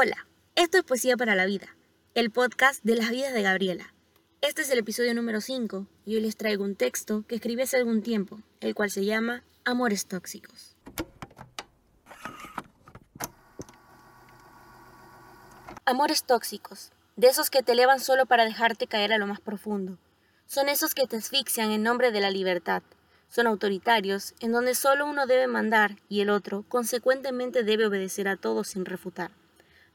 Hola, esto es Poesía para la Vida, el podcast de las vidas de Gabriela. Este es el episodio número 5 y hoy les traigo un texto que escribí hace algún tiempo, el cual se llama Amores Tóxicos. Amores tóxicos, de esos que te elevan solo para dejarte caer a lo más profundo. Son esos que te asfixian en nombre de la libertad. Son autoritarios, en donde solo uno debe mandar y el otro, consecuentemente, debe obedecer a todos sin refutar.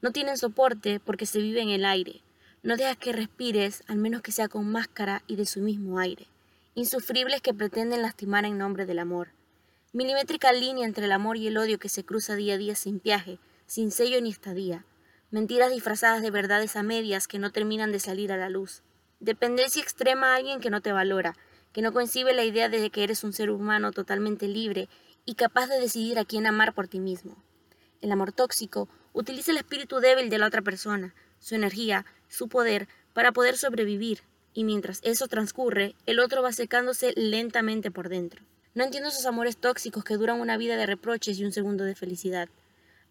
No tienen soporte porque se vive en el aire. No dejas que respires, al menos que sea con máscara y de su mismo aire. Insufribles que pretenden lastimar en nombre del amor. Milimétrica línea entre el amor y el odio que se cruza día a día sin viaje, sin sello ni estadía. Mentiras disfrazadas de verdades a medias que no terminan de salir a la luz. Dependencia extrema a alguien que no te valora, que no concibe la idea de que eres un ser humano totalmente libre y capaz de decidir a quién amar por ti mismo. El amor tóxico utiliza el espíritu débil de la otra persona, su energía, su poder, para poder sobrevivir, y mientras eso transcurre, el otro va secándose lentamente por dentro. No entiendo esos amores tóxicos que duran una vida de reproches y un segundo de felicidad.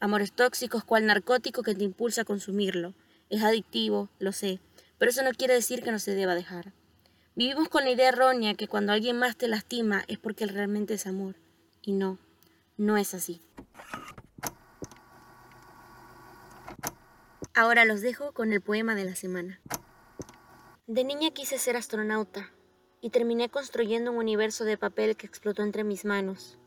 Amores tóxicos cual narcótico que te impulsa a consumirlo. Es adictivo, lo sé, pero eso no quiere decir que no se deba dejar. Vivimos con la idea errónea que cuando alguien más te lastima es porque realmente es amor. Y no, no es así. Ahora los dejo con el poema de la semana. De niña quise ser astronauta y terminé construyendo un universo de papel que explotó entre mis manos.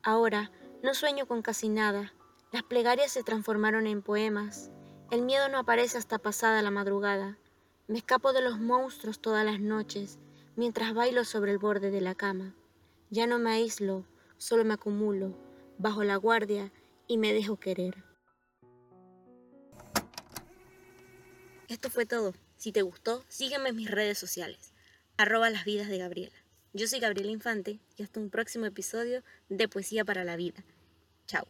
Ahora no sueño con casi nada. Las plegarias se transformaron en poemas. El miedo no aparece hasta pasada la madrugada. Me escapo de los monstruos todas las noches mientras bailo sobre el borde de la cama. Ya no me aíslo, solo me acumulo, bajo la guardia y me dejo querer. Esto fue todo. Si te gustó, sígueme en mis redes sociales, arroba las vidas de Gabriela. Yo soy Gabriela Infante y hasta un próximo episodio de Poesía para la Vida. Chao.